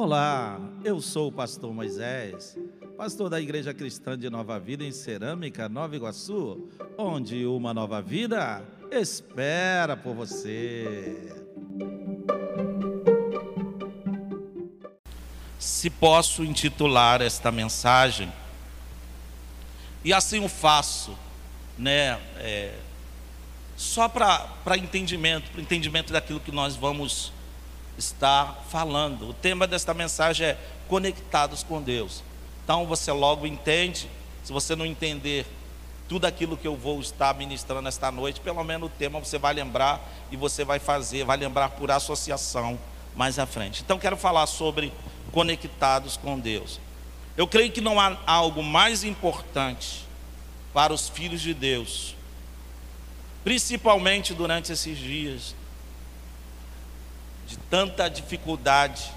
Olá, eu sou o pastor Moisés, pastor da Igreja Cristã de Nova Vida em Cerâmica, Nova Iguaçu, onde uma nova vida espera por você. Se posso intitular esta mensagem, e assim o faço, né? É, só para entendimento, para entendimento daquilo que nós vamos estar falando. O tema desta mensagem é conectados com Deus. Então você logo entende. Se você não entender tudo aquilo que eu vou estar ministrando esta noite, pelo menos o tema você vai lembrar e você vai fazer, vai lembrar por associação mais à frente. Então quero falar sobre conectados com Deus. Eu creio que não há algo mais importante para os filhos de Deus, principalmente durante esses dias de tanta dificuldade,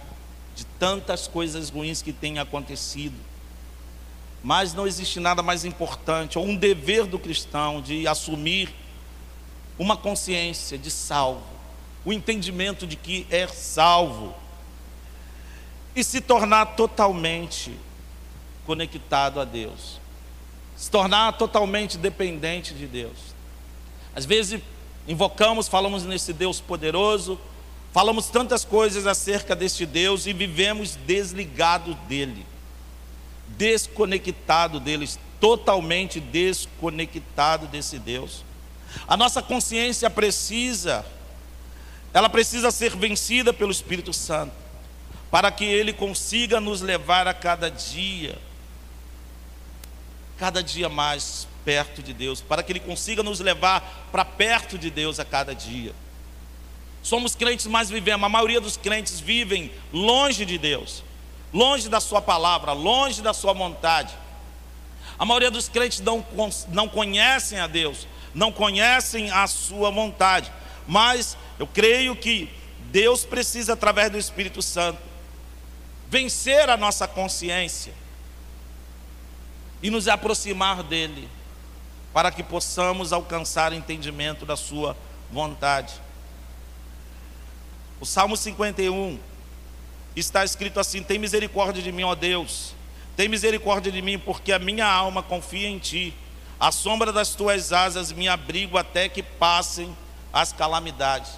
de tantas coisas ruins que têm acontecido. Mas não existe nada mais importante, ou um dever do cristão de assumir uma consciência de salvo, o entendimento de que é salvo e se tornar totalmente conectado a Deus, se tornar totalmente dependente de Deus. Às vezes invocamos, falamos nesse Deus poderoso, Falamos tantas coisas acerca deste Deus e vivemos desligados dele, desconectado deles, totalmente desconectado desse Deus. A nossa consciência precisa, ela precisa ser vencida pelo Espírito Santo, para que ele consiga nos levar a cada dia, cada dia mais perto de Deus, para que ele consiga nos levar para perto de Deus a cada dia. Somos crentes, mas vivemos. A maioria dos crentes vivem longe de Deus, longe da Sua palavra, longe da Sua vontade. A maioria dos crentes não, não conhecem a Deus, não conhecem a Sua vontade. Mas eu creio que Deus precisa, através do Espírito Santo, vencer a nossa consciência e nos aproximar dEle, para que possamos alcançar entendimento da Sua vontade. O Salmo 51 está escrito assim: Tem misericórdia de mim, ó Deus, tem misericórdia de mim, porque a minha alma confia em ti. À sombra das tuas asas me abrigo até que passem as calamidades.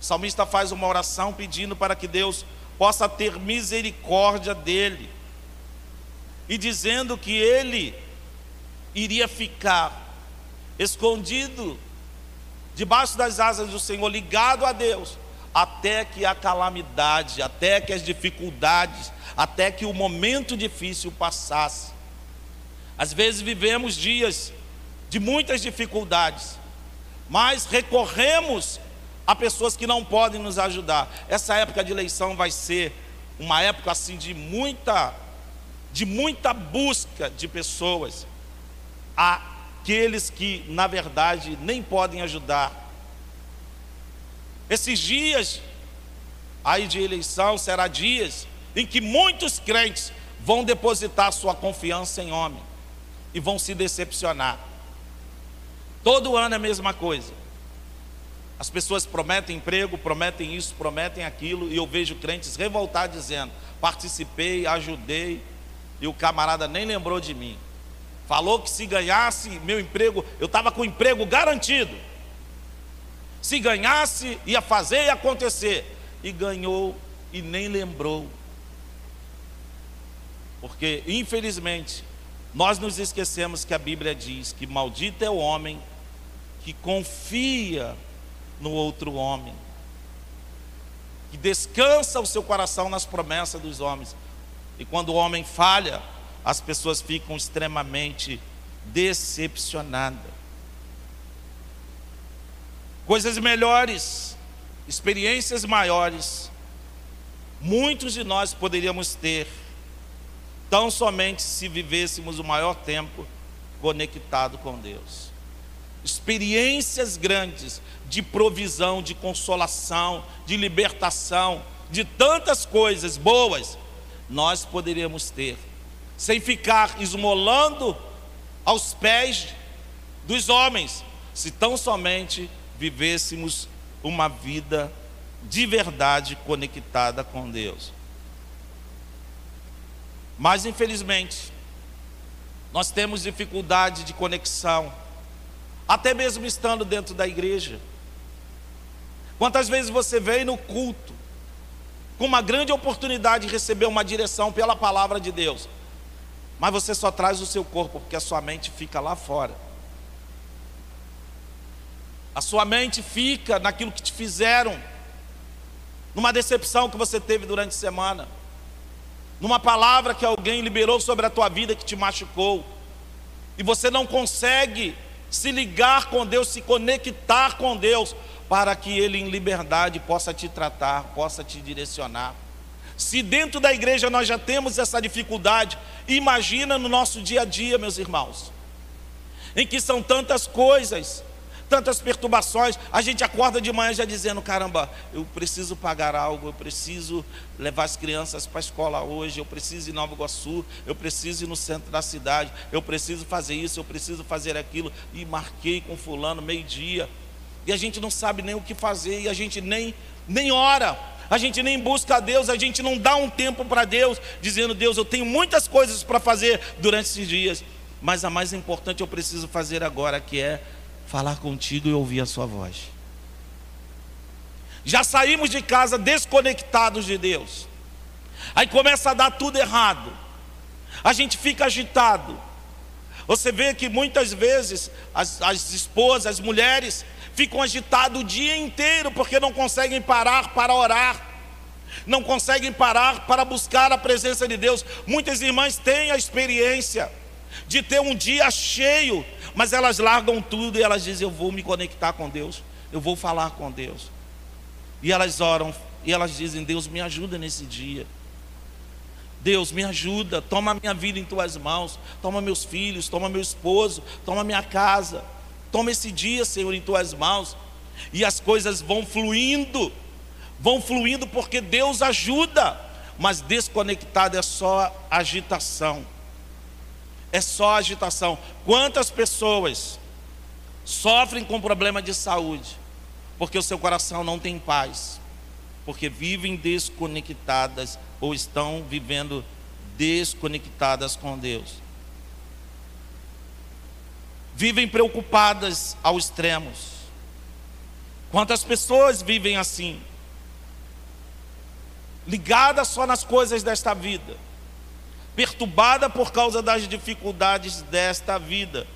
O salmista faz uma oração pedindo para que Deus possa ter misericórdia dele e dizendo que ele iria ficar escondido debaixo das asas do Senhor, ligado a Deus, até que a calamidade, até que as dificuldades, até que o momento difícil passasse. Às vezes vivemos dias de muitas dificuldades, mas recorremos a pessoas que não podem nos ajudar. Essa época de eleição vai ser uma época assim de muita de muita busca de pessoas aqueles que na verdade nem podem ajudar esses dias aí de eleição será dias em que muitos crentes vão depositar sua confiança em homem e vão se decepcionar. Todo ano é a mesma coisa. As pessoas prometem emprego, prometem isso, prometem aquilo, e eu vejo crentes revoltados dizendo: participei, ajudei, e o camarada nem lembrou de mim. Falou que se ganhasse meu emprego, eu estava com o emprego garantido. Se ganhasse, ia fazer e acontecer. E ganhou e nem lembrou. Porque, infelizmente, nós nos esquecemos que a Bíblia diz que maldito é o homem que confia no outro homem, que descansa o seu coração nas promessas dos homens. E quando o homem falha, as pessoas ficam extremamente decepcionadas coisas melhores, experiências maiores, muitos de nós poderíamos ter, tão somente se vivêssemos o maior tempo conectado com Deus. Experiências grandes de provisão, de consolação, de libertação, de tantas coisas boas, nós poderíamos ter, sem ficar esmolando aos pés dos homens, se tão somente vivêssemos uma vida de verdade conectada com Deus. Mas infelizmente, nós temos dificuldade de conexão, até mesmo estando dentro da igreja. Quantas vezes você veio no culto com uma grande oportunidade de receber uma direção pela palavra de Deus, mas você só traz o seu corpo porque a sua mente fica lá fora. A sua mente fica naquilo que te fizeram, numa decepção que você teve durante a semana, numa palavra que alguém liberou sobre a tua vida que te machucou, e você não consegue se ligar com Deus, se conectar com Deus, para que Ele em liberdade possa te tratar, possa te direcionar. Se dentro da igreja nós já temos essa dificuldade, imagina no nosso dia a dia, meus irmãos, em que são tantas coisas tantas perturbações. A gente acorda de manhã já dizendo: caramba, eu preciso pagar algo, eu preciso levar as crianças para a escola hoje, eu preciso ir em Nova Iguaçu, eu preciso ir no centro da cidade, eu preciso fazer isso, eu preciso fazer aquilo. E marquei com Fulano meio-dia. E a gente não sabe nem o que fazer, e a gente nem, nem ora a gente nem busca a Deus, a gente não dá um tempo para Deus, dizendo: Deus, eu tenho muitas coisas para fazer durante esses dias, mas a mais importante eu preciso fazer agora, que é falar contigo e ouvir a sua voz. Já saímos de casa desconectados de Deus. Aí começa a dar tudo errado. A gente fica agitado. Você vê que muitas vezes as, as esposas, as mulheres, ficam agitadas o dia inteiro porque não conseguem parar para orar, não conseguem parar para buscar a presença de Deus. Muitas irmãs têm a experiência de ter um dia cheio mas elas largam tudo e elas dizem: Eu vou me conectar com Deus, eu vou falar com Deus. E elas oram e elas dizem: Deus, me ajuda nesse dia. Deus, me ajuda, toma minha vida em tuas mãos, toma meus filhos, toma meu esposo, toma minha casa, toma esse dia, Senhor, em tuas mãos. E as coisas vão fluindo, vão fluindo porque Deus ajuda, mas desconectado é só agitação é só agitação. Quantas pessoas sofrem com problema de saúde porque o seu coração não tem paz, porque vivem desconectadas ou estão vivendo desconectadas com Deus. Vivem preocupadas ao extremos. Quantas pessoas vivem assim? Ligadas só nas coisas desta vida perturbada por causa das dificuldades desta vida.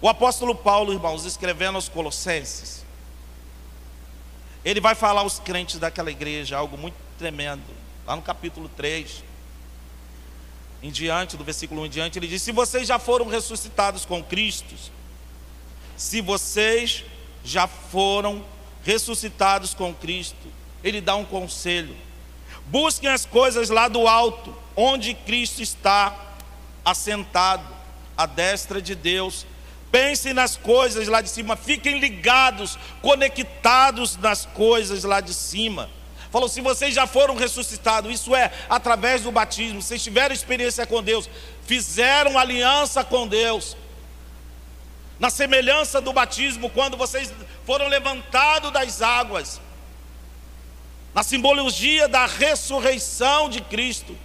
O apóstolo Paulo, irmãos, escrevendo aos Colossenses, ele vai falar aos crentes daquela igreja algo muito tremendo, lá no capítulo 3, em diante, do versículo 1 em diante, ele diz: Se vocês já foram ressuscitados com Cristo, se vocês já foram ressuscitados com Cristo, ele dá um conselho: busquem as coisas lá do alto, onde Cristo está assentado, à destra de Deus. Pensem nas coisas lá de cima, fiquem ligados, conectados nas coisas lá de cima. Falou: se vocês já foram ressuscitados, isso é, através do batismo, vocês tiveram experiência com Deus, fizeram aliança com Deus, na semelhança do batismo, quando vocês foram levantados das águas, na simbologia da ressurreição de Cristo,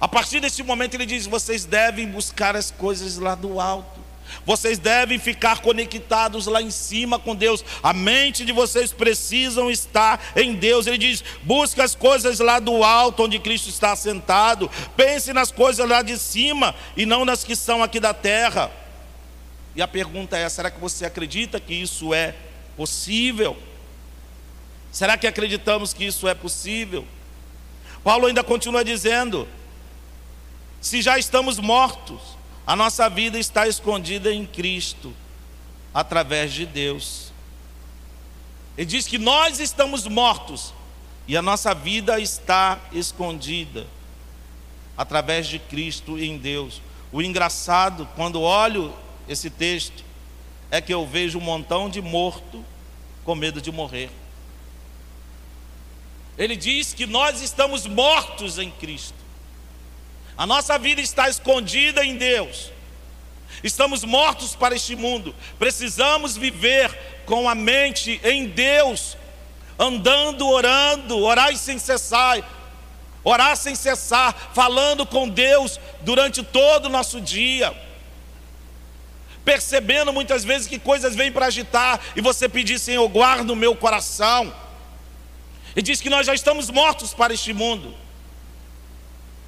a partir desse momento ele diz: vocês devem buscar as coisas lá do alto. Vocês devem ficar conectados lá em cima com Deus. A mente de vocês precisam estar em Deus. Ele diz: busque as coisas lá do alto, onde Cristo está assentado. Pense nas coisas lá de cima e não nas que são aqui da terra. E a pergunta é: será que você acredita que isso é possível? Será que acreditamos que isso é possível? Paulo ainda continua dizendo: se já estamos mortos, a nossa vida está escondida em Cristo, através de Deus. Ele diz que nós estamos mortos e a nossa vida está escondida através de Cristo em Deus. O engraçado, quando olho esse texto, é que eu vejo um montão de morto com medo de morrer. Ele diz que nós estamos mortos em Cristo. A nossa vida está escondida em Deus. Estamos mortos para este mundo. Precisamos viver com a mente em Deus, andando, orando, orar sem cessar. Orar sem cessar, falando com Deus durante todo o nosso dia. Percebendo muitas vezes que coisas vêm para agitar e você pedir, Senhor, guarda o meu coração. E diz que nós já estamos mortos para este mundo.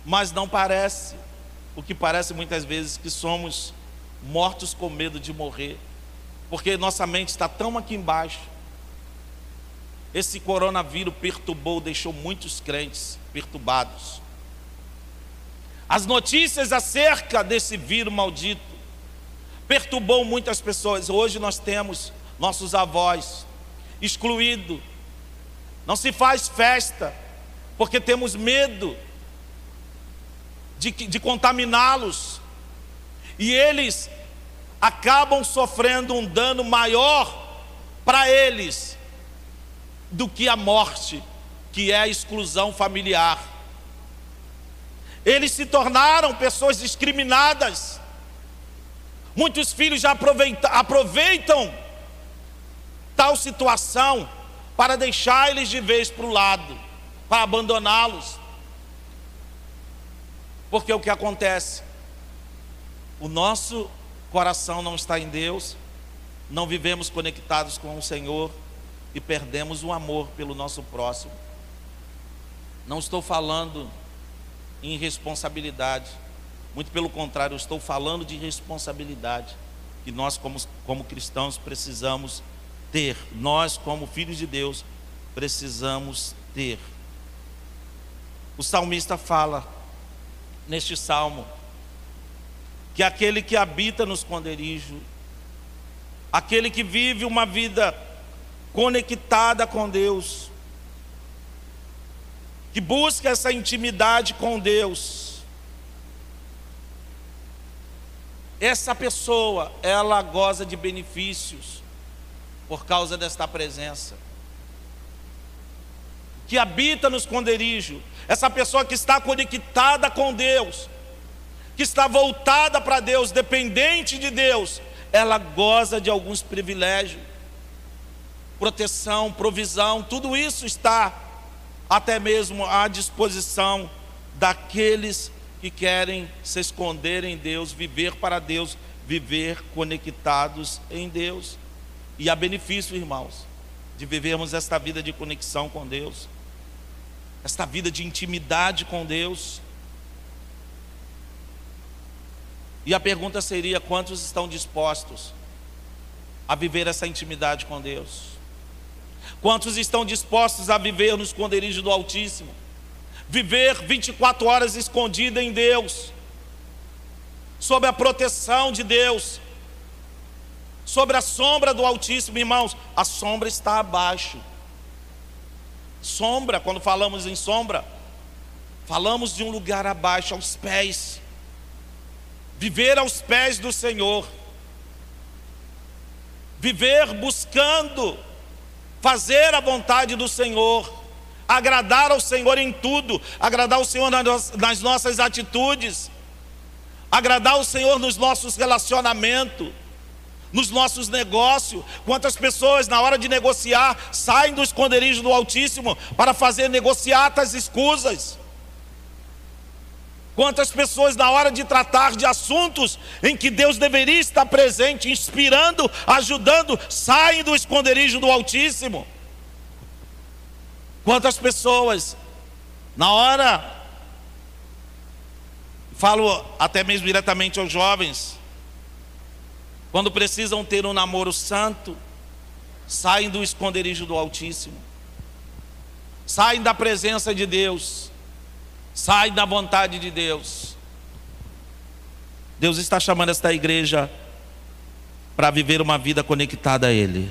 Mas não parece, o que parece muitas vezes que somos mortos com medo de morrer, porque nossa mente está tão aqui embaixo. Esse coronavírus perturbou, deixou muitos crentes perturbados. As notícias acerca desse vírus maldito perturbou muitas pessoas. Hoje nós temos nossos avós excluídos. Não se faz festa, porque temos medo de, de contaminá-los. E eles acabam sofrendo um dano maior para eles do que a morte, que é a exclusão familiar. Eles se tornaram pessoas discriminadas. Muitos filhos já aproveitam, aproveitam tal situação para deixar eles de vez para o lado, para abandoná-los. Porque o que acontece? O nosso coração não está em Deus, não vivemos conectados com o Senhor e perdemos o amor pelo nosso próximo. Não estou falando em responsabilidade, muito pelo contrário, estou falando de responsabilidade que nós, como, como cristãos, precisamos ter. Nós, como filhos de Deus, precisamos ter. O salmista fala neste salmo que aquele que habita no esconderijo, aquele que vive uma vida conectada com Deus, que busca essa intimidade com Deus, essa pessoa, ela goza de benefícios por causa desta presença. Que habita no esconderijo, essa pessoa que está conectada com Deus, que está voltada para Deus, dependente de Deus, ela goza de alguns privilégios, proteção, provisão, tudo isso está até mesmo à disposição daqueles que querem se esconder em Deus, viver para Deus, viver conectados em Deus. E há benefício, irmãos, de vivermos esta vida de conexão com Deus, esta vida de intimidade com Deus. E a pergunta seria: quantos estão dispostos a viver essa intimidade com Deus? Quantos estão dispostos a viver no esconderijo do Altíssimo? Viver 24 horas escondido em Deus, sob a proteção de Deus, sobre a sombra do Altíssimo, irmãos, a sombra está abaixo. Sombra, quando falamos em sombra, falamos de um lugar abaixo, aos pés. Viver aos pés do Senhor, viver buscando fazer a vontade do Senhor, agradar ao Senhor em tudo, agradar ao Senhor nas nossas atitudes, agradar ao Senhor nos nossos relacionamentos, nos nossos negócios. Quantas pessoas, na hora de negociar, saem do esconderijo do Altíssimo para fazer negociatas escusas. Quantas pessoas, na hora de tratar de assuntos em que Deus deveria estar presente, inspirando, ajudando, saem do esconderijo do Altíssimo? Quantas pessoas, na hora, falo até mesmo diretamente aos jovens, quando precisam ter um namoro santo, saem do esconderijo do Altíssimo, saem da presença de Deus Sai da vontade de Deus. Deus está chamando esta igreja para viver uma vida conectada a Ele.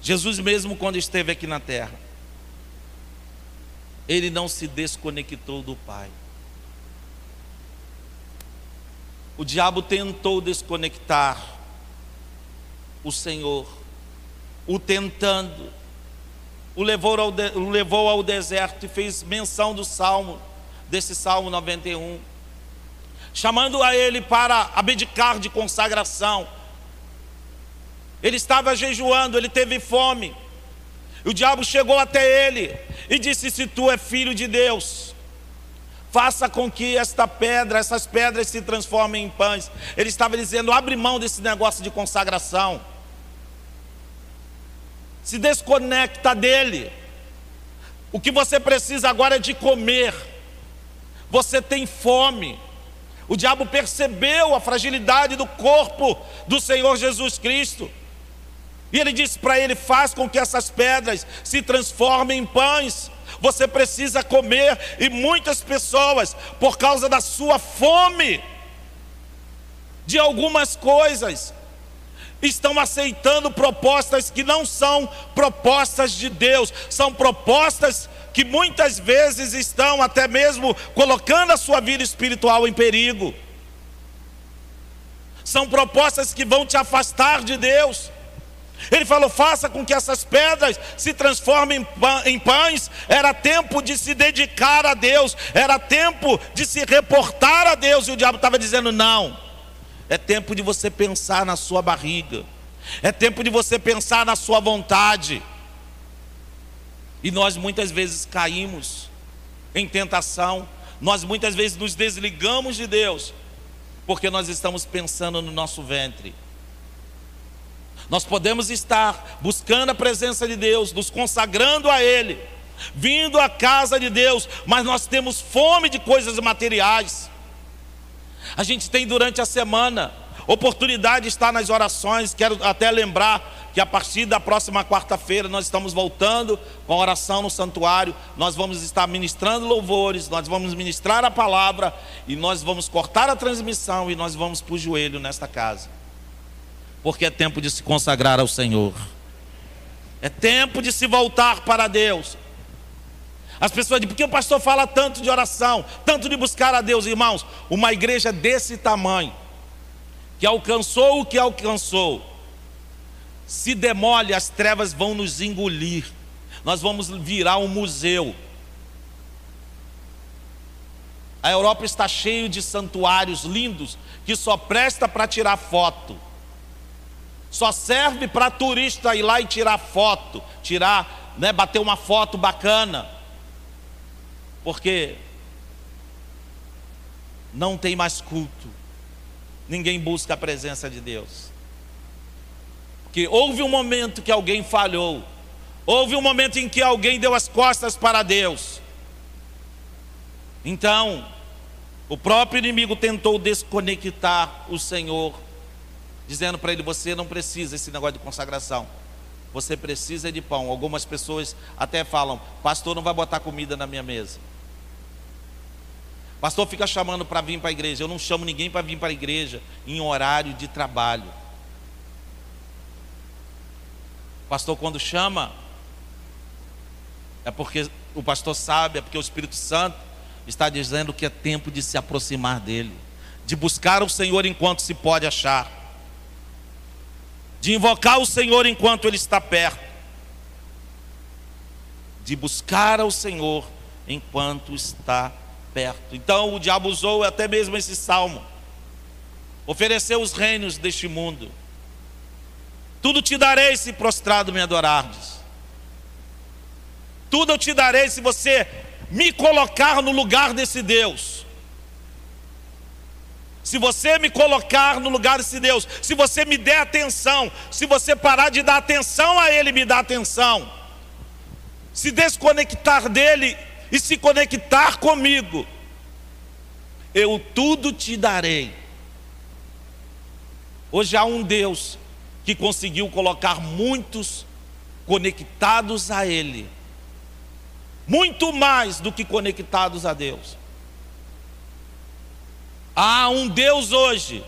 Jesus, mesmo quando esteve aqui na terra, ele não se desconectou do Pai. O diabo tentou desconectar o Senhor, o tentando, o levou ao, de, o levou ao deserto e fez menção do salmo, desse salmo 91, chamando a ele para abdicar de consagração. Ele estava jejuando, ele teve fome. O diabo chegou até ele e disse: Se tu é filho de Deus, faça com que esta pedra, essas pedras se transformem em pães. Ele estava dizendo: abre mão desse negócio de consagração. Se desconecta dele. O que você precisa agora é de comer. Você tem fome. O diabo percebeu a fragilidade do corpo do Senhor Jesus Cristo. E ele disse para ele: faz com que essas pedras se transformem em pães. Você precisa comer, e muitas pessoas, por causa da sua fome, de algumas coisas, estão aceitando propostas que não são propostas de Deus, são propostas que muitas vezes estão até mesmo colocando a sua vida espiritual em perigo. São propostas que vão te afastar de Deus. Ele falou: faça com que essas pedras se transformem em pães. Era tempo de se dedicar a Deus, era tempo de se reportar a Deus. E o diabo estava dizendo: não, é tempo de você pensar na sua barriga, é tempo de você pensar na sua vontade. E nós muitas vezes caímos em tentação, nós muitas vezes nos desligamos de Deus, porque nós estamos pensando no nosso ventre. Nós podemos estar buscando a presença de Deus, nos consagrando a Ele, vindo à casa de Deus, mas nós temos fome de coisas materiais. A gente tem durante a semana oportunidade de estar nas orações. Quero até lembrar que a partir da próxima quarta-feira nós estamos voltando com a oração no santuário. Nós vamos estar ministrando louvores, nós vamos ministrar a palavra e nós vamos cortar a transmissão e nós vamos para o joelho nesta casa porque é tempo de se consagrar ao Senhor, é tempo de se voltar para Deus. As pessoas dizem, por que o pastor fala tanto de oração, tanto de buscar a Deus, irmãos? Uma igreja desse tamanho, que alcançou o que alcançou, se demole, as trevas vão nos engolir, nós vamos virar um museu. A Europa está cheia de santuários lindos que só presta para tirar foto. Só serve para turista ir lá e tirar foto, tirar, né, bater uma foto bacana. Porque não tem mais culto. Ninguém busca a presença de Deus. Porque houve um momento que alguém falhou. Houve um momento em que alguém deu as costas para Deus. Então, o próprio inimigo tentou desconectar o Senhor dizendo para ele: Você não precisa esse negócio de consagração. Você precisa de pão. Algumas pessoas até falam: Pastor, não vai botar comida na minha mesa. Pastor fica chamando para vir para a igreja. Eu não chamo ninguém para vir para a igreja em horário de trabalho. Pastor, quando chama, é porque o pastor sabe, é porque o Espírito Santo está dizendo que é tempo de se aproximar dele, de buscar o Senhor enquanto se pode achar de invocar o Senhor enquanto Ele está perto, de buscar ao Senhor enquanto está perto. Então o diabo usou até mesmo esse salmo, ofereceu os reinos deste mundo. Tudo te darei se prostrado me adorardes. Tudo eu te darei se você me colocar no lugar desse Deus se você me colocar no lugar desse Deus, se você me der atenção, se você parar de dar atenção a Ele, me dá atenção, se desconectar dele e se conectar comigo, eu tudo te darei. Hoje há um Deus que conseguiu colocar muitos conectados a Ele, muito mais do que conectados a Deus. Há um Deus hoje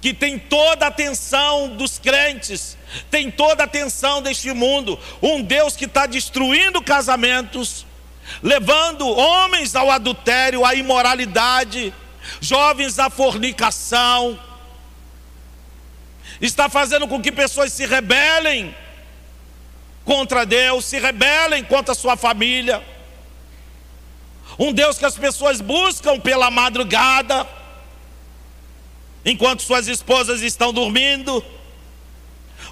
que tem toda a atenção dos crentes, tem toda a atenção deste mundo. Um Deus que está destruindo casamentos, levando homens ao adultério, à imoralidade, jovens à fornicação, está fazendo com que pessoas se rebelem contra Deus, se rebelem contra sua família. Um Deus que as pessoas buscam pela madrugada, enquanto suas esposas estão dormindo.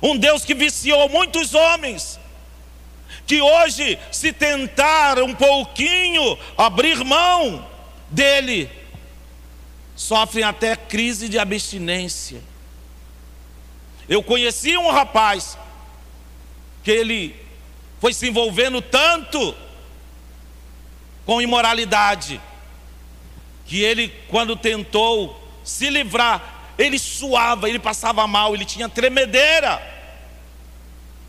Um Deus que viciou muitos homens, que hoje, se tentar um pouquinho abrir mão dele, sofrem até crise de abstinência. Eu conheci um rapaz que ele foi se envolvendo tanto com imoralidade, que ele, quando tentou se livrar, ele suava, ele passava mal, ele tinha tremedeira,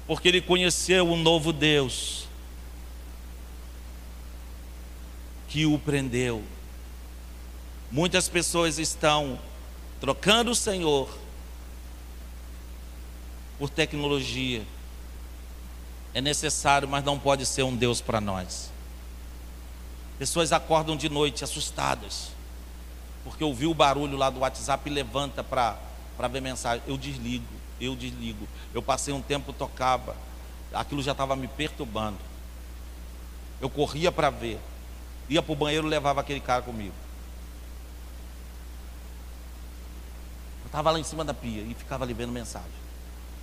porque ele conheceu um novo Deus que o prendeu. Muitas pessoas estão trocando o Senhor por tecnologia. É necessário, mas não pode ser um Deus para nós. Pessoas acordam de noite assustadas, porque ouviu o barulho lá do WhatsApp e levanta para ver mensagem. Eu desligo, eu desligo. Eu passei um tempo, tocava, aquilo já estava me perturbando. Eu corria para ver, ia para o banheiro levava aquele cara comigo. Eu estava lá em cima da pia e ficava ali vendo mensagem.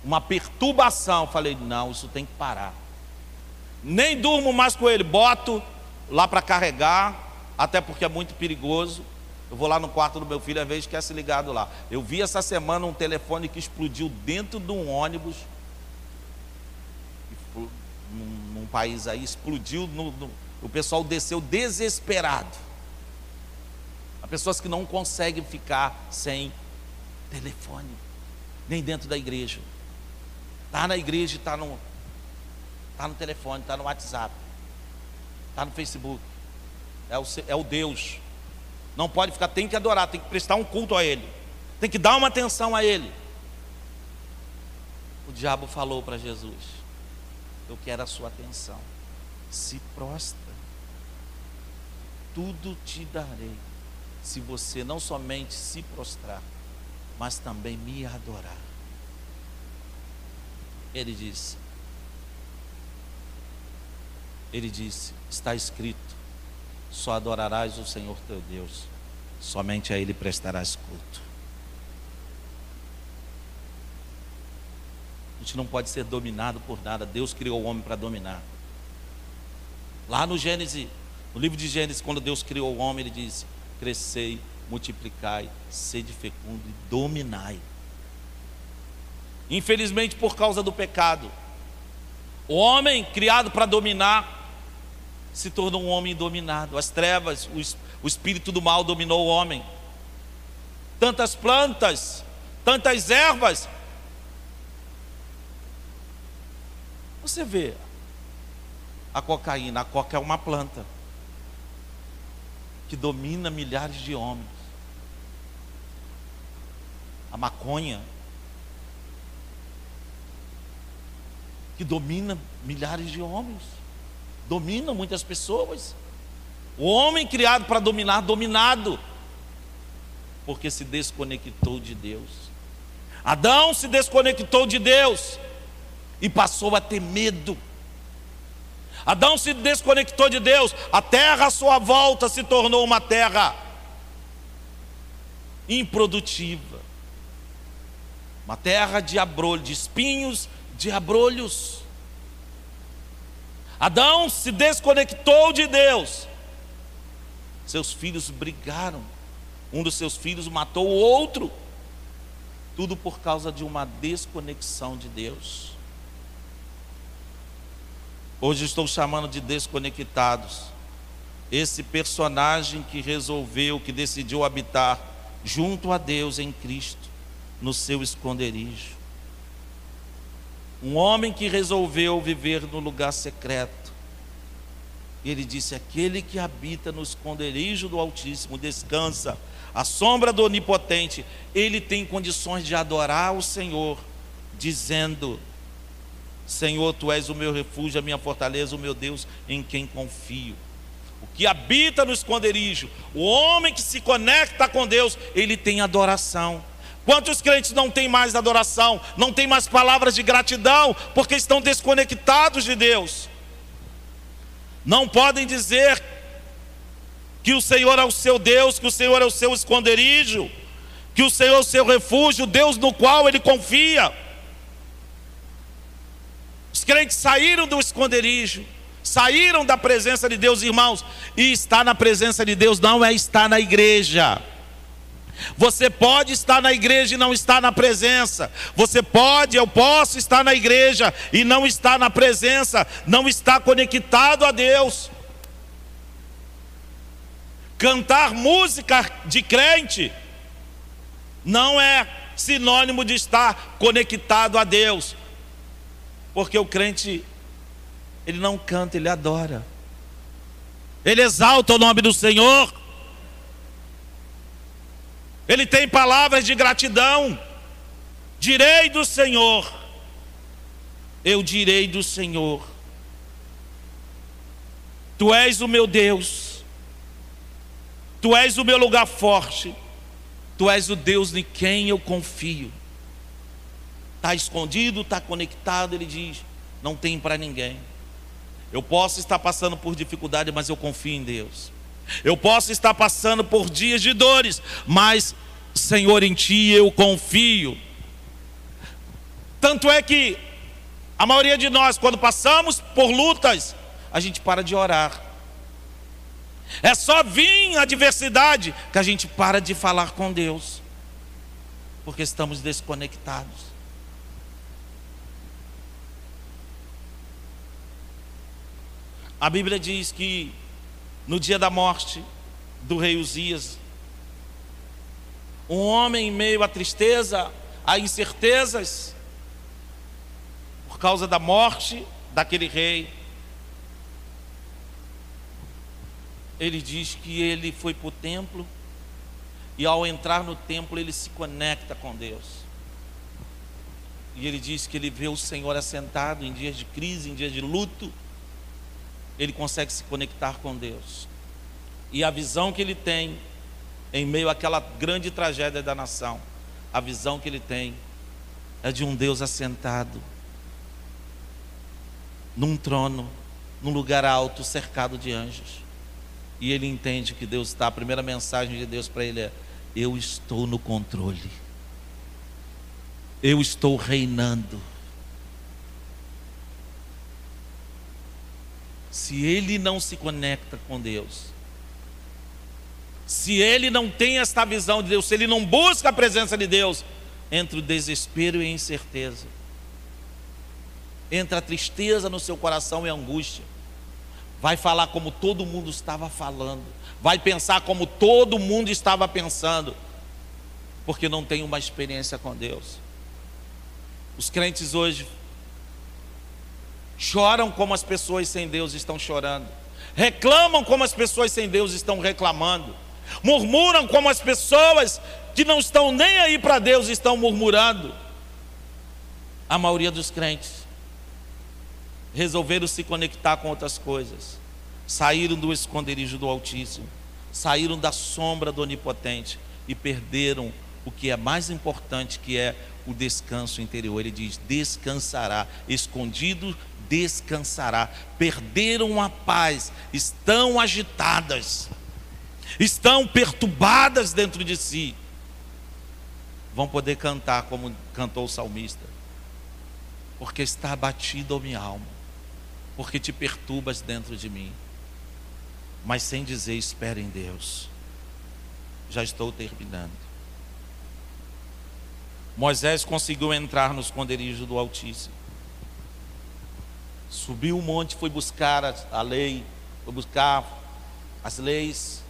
Uma perturbação. Falei, não, isso tem que parar. Nem durmo mais com ele, boto lá para carregar, até porque é muito perigoso. Eu vou lá no quarto do meu filho, às vezes esquece ligado lá. Eu vi essa semana um telefone que explodiu dentro de um ônibus. Num, num país aí, explodiu. No, no, o pessoal desceu desesperado. Há pessoas que não conseguem ficar sem telefone, nem dentro da igreja. Está na igreja está no, tá no telefone, está no WhatsApp. Está no Facebook. É o, é o Deus. Não pode ficar, tem que adorar, tem que prestar um culto a Ele. Tem que dar uma atenção a Ele. O diabo falou para Jesus: Eu quero a sua atenção. Se prostra. Tudo te darei. Se você não somente se prostrar, mas também me adorar. Ele disse: ele disse: Está escrito, só adorarás o Senhor teu Deus, somente a Ele prestarás culto. A gente não pode ser dominado por nada, Deus criou o homem para dominar. Lá no Gênesis, no livro de Gênesis, quando Deus criou o homem, ele disse: Crescei, multiplicai, sede fecundo e dominai. Infelizmente, por causa do pecado, o homem criado para dominar se tornou um homem dominado. As trevas, o espírito do mal dominou o homem. Tantas plantas, tantas ervas. Você vê a cocaína, a coca é uma planta que domina milhares de homens. A maconha que domina milhares de homens domina muitas pessoas. O homem criado para dominar, dominado, porque se desconectou de Deus. Adão se desconectou de Deus e passou a ter medo. Adão se desconectou de Deus, a terra à sua volta se tornou uma terra improdutiva, uma terra de abrolho, de espinhos, de abrolhos. Adão se desconectou de Deus. Seus filhos brigaram. Um dos seus filhos matou o outro. Tudo por causa de uma desconexão de Deus. Hoje estou chamando de desconectados. Esse personagem que resolveu, que decidiu habitar junto a Deus em Cristo, no seu esconderijo. Um homem que resolveu viver no lugar secreto. Ele disse: Aquele que habita no esconderijo do Altíssimo descansa, à sombra do Onipotente, ele tem condições de adorar o Senhor, dizendo: Senhor, tu és o meu refúgio, a minha fortaleza, o meu Deus em quem confio. O que habita no esconderijo, o homem que se conecta com Deus, ele tem adoração. Quantos crentes não têm mais adoração, não têm mais palavras de gratidão, porque estão desconectados de Deus? Não podem dizer que o Senhor é o seu Deus, que o Senhor é o seu esconderijo, que o Senhor é o seu refúgio, Deus no qual ele confia. crentes saíram do esconderijo, saíram da presença de Deus, irmãos, e estar na presença de Deus não é estar na igreja. Você pode estar na igreja e não estar na presença. Você pode, eu posso estar na igreja e não estar na presença, não estar conectado a Deus. Cantar música de crente não é sinônimo de estar conectado a Deus. Porque o crente ele não canta, ele adora. Ele exalta o nome do Senhor. Ele tem palavras de gratidão. Direi do Senhor. Eu direi do Senhor. Tu és o meu Deus. Tu és o meu lugar forte. Tu és o Deus em quem eu confio. Está escondido, está conectado, ele diz: não tem para ninguém. Eu posso estar passando por dificuldade, mas eu confio em Deus. Eu posso estar passando por dias de dores, mas, Senhor, em Ti eu confio. Tanto é que a maioria de nós, quando passamos por lutas, a gente para de orar. É só vir a adversidade que a gente para de falar com Deus, porque estamos desconectados. A Bíblia diz que no dia da morte do rei Uzias, um homem em meio à tristeza, a incertezas, por causa da morte daquele rei, ele diz que ele foi para o templo e ao entrar no templo ele se conecta com Deus. E ele diz que ele vê o Senhor assentado em dias de crise, em dias de luto, ele consegue se conectar com Deus. E a visão que ele tem em meio àquela grande tragédia da nação, a visão que ele tem é de um Deus assentado num trono, num lugar alto, cercado de anjos. E ele entende que Deus está, a primeira mensagem de Deus para ele é: Eu estou no controle, eu estou reinando. Se ele não se conecta com Deus, se ele não tem esta visão de Deus, se ele não busca a presença de Deus, entre o desespero e a incerteza, entre a tristeza no seu coração e a angústia, vai falar como todo mundo estava falando, vai pensar como todo mundo estava pensando, porque não tem uma experiência com Deus. Os crentes hoje choram como as pessoas sem Deus estão chorando, reclamam como as pessoas sem Deus estão reclamando, murmuram como as pessoas que não estão nem aí para Deus estão murmurando. A maioria dos crentes resolveram se conectar com outras coisas, saíram do esconderijo do Altíssimo, saíram da sombra do Onipotente e perderam o que é mais importante, que é o descanso interior. Ele diz: descansará, escondido descansará. Perderam a paz, estão agitadas, estão perturbadas dentro de si. Vão poder cantar como cantou o salmista, porque está abatida a minha alma, porque te perturbas dentro de mim, mas sem dizer espere em Deus. Já estou terminando. Moisés conseguiu entrar no esconderijo do Altíssimo. Subiu o monte, foi buscar a, a lei, foi buscar as leis.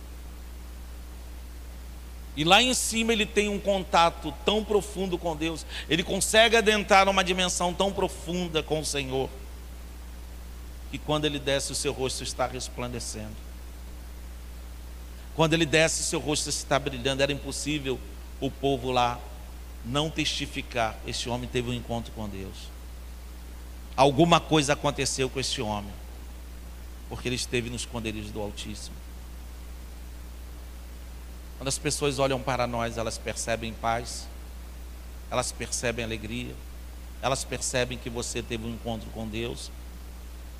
E lá em cima ele tem um contato tão profundo com Deus, ele consegue adentrar uma dimensão tão profunda com o Senhor, que quando ele desce, o seu rosto está resplandecendo. Quando ele desce, o seu rosto está brilhando. Era impossível o povo lá não testificar: esse homem teve um encontro com Deus. Alguma coisa aconteceu com esse homem, porque ele esteve nos esconderijos do Altíssimo. Quando as pessoas olham para nós, elas percebem paz, elas percebem alegria, elas percebem que você teve um encontro com Deus,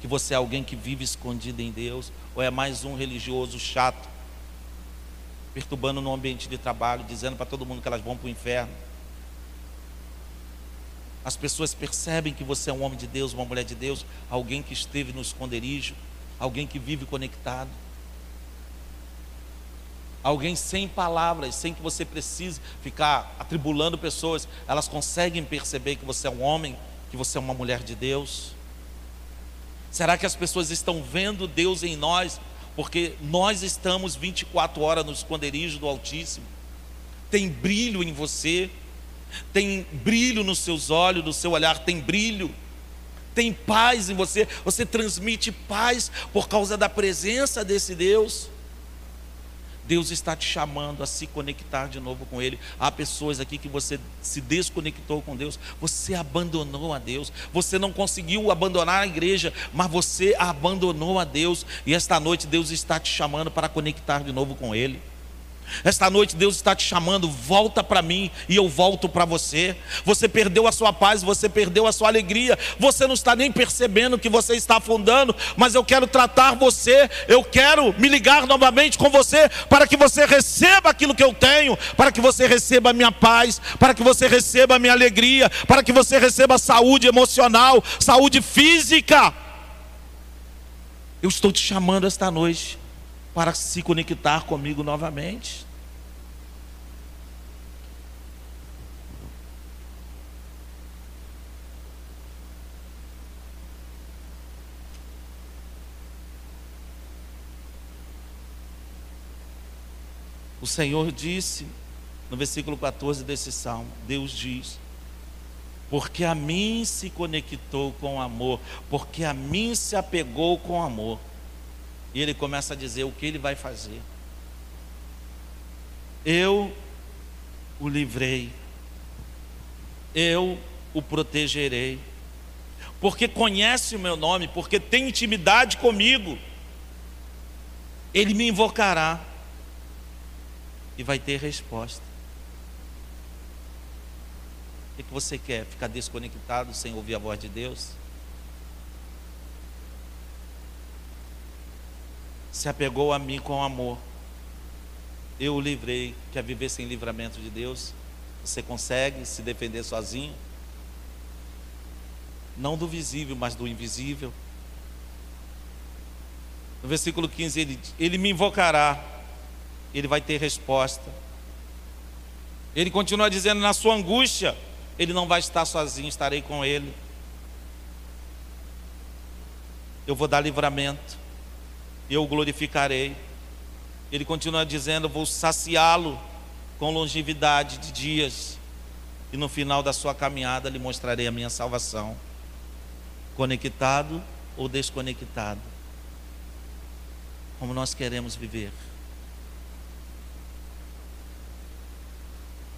que você é alguém que vive escondido em Deus, ou é mais um religioso chato, perturbando no ambiente de trabalho, dizendo para todo mundo que elas vão para o inferno. As pessoas percebem que você é um homem de Deus, uma mulher de Deus, alguém que esteve no esconderijo, alguém que vive conectado. Alguém sem palavras, sem que você precise ficar atribulando pessoas, elas conseguem perceber que você é um homem, que você é uma mulher de Deus. Será que as pessoas estão vendo Deus em nós? Porque nós estamos 24 horas no esconderijo do Altíssimo. Tem brilho em você tem brilho nos seus olhos, no seu olhar, tem brilho, tem paz em você, você transmite paz por causa da presença desse Deus. Deus está te chamando a se conectar de novo com Ele. Há pessoas aqui que você se desconectou com Deus, você abandonou a Deus, você não conseguiu abandonar a igreja, mas você abandonou a Deus, e esta noite Deus está te chamando para conectar de novo com Ele. Esta noite Deus está te chamando, volta para mim e eu volto para você. Você perdeu a sua paz, você perdeu a sua alegria, você não está nem percebendo que você está afundando, mas eu quero tratar você, eu quero me ligar novamente com você para que você receba aquilo que eu tenho, para que você receba a minha paz, para que você receba a minha alegria, para que você receba saúde emocional, saúde física. Eu estou te chamando esta noite para se conectar comigo novamente. O Senhor disse, no versículo 14 desse salmo, Deus diz: Porque a mim se conectou com amor, porque a mim se apegou com amor. E ele começa a dizer o que ele vai fazer. Eu o livrei, eu o protegerei, porque conhece o meu nome, porque tem intimidade comigo, ele me invocará e vai ter resposta. O que você quer? Ficar desconectado sem ouvir a voz de Deus? Se apegou a mim com amor. Eu o livrei. Quer viver sem livramento de Deus? Você consegue se defender sozinho? Não do visível, mas do invisível. No versículo 15, ele, ele me invocará, ele vai ter resposta. Ele continua dizendo: na sua angústia, ele não vai estar sozinho, estarei com ele. Eu vou dar livramento eu o glorificarei. Ele continua dizendo: Vou saciá-lo com longevidade de dias, e no final da sua caminhada lhe mostrarei a minha salvação. Conectado ou desconectado? Como nós queremos viver.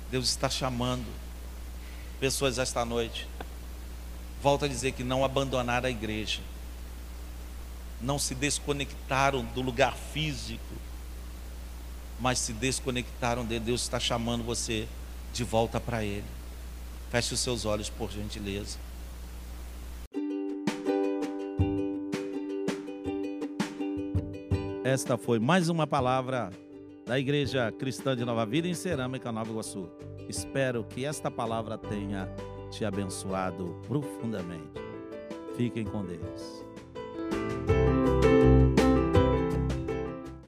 Deus está chamando pessoas esta noite. Volto a dizer que não abandonar a igreja não se desconectaram do lugar físico, mas se desconectaram de Deus está chamando você de volta para Ele. Feche os seus olhos, por gentileza. Esta foi mais uma palavra da Igreja Cristã de Nova Vida em Cerâmica, Nova Iguaçu. Espero que esta palavra tenha te abençoado profundamente. Fiquem com Deus.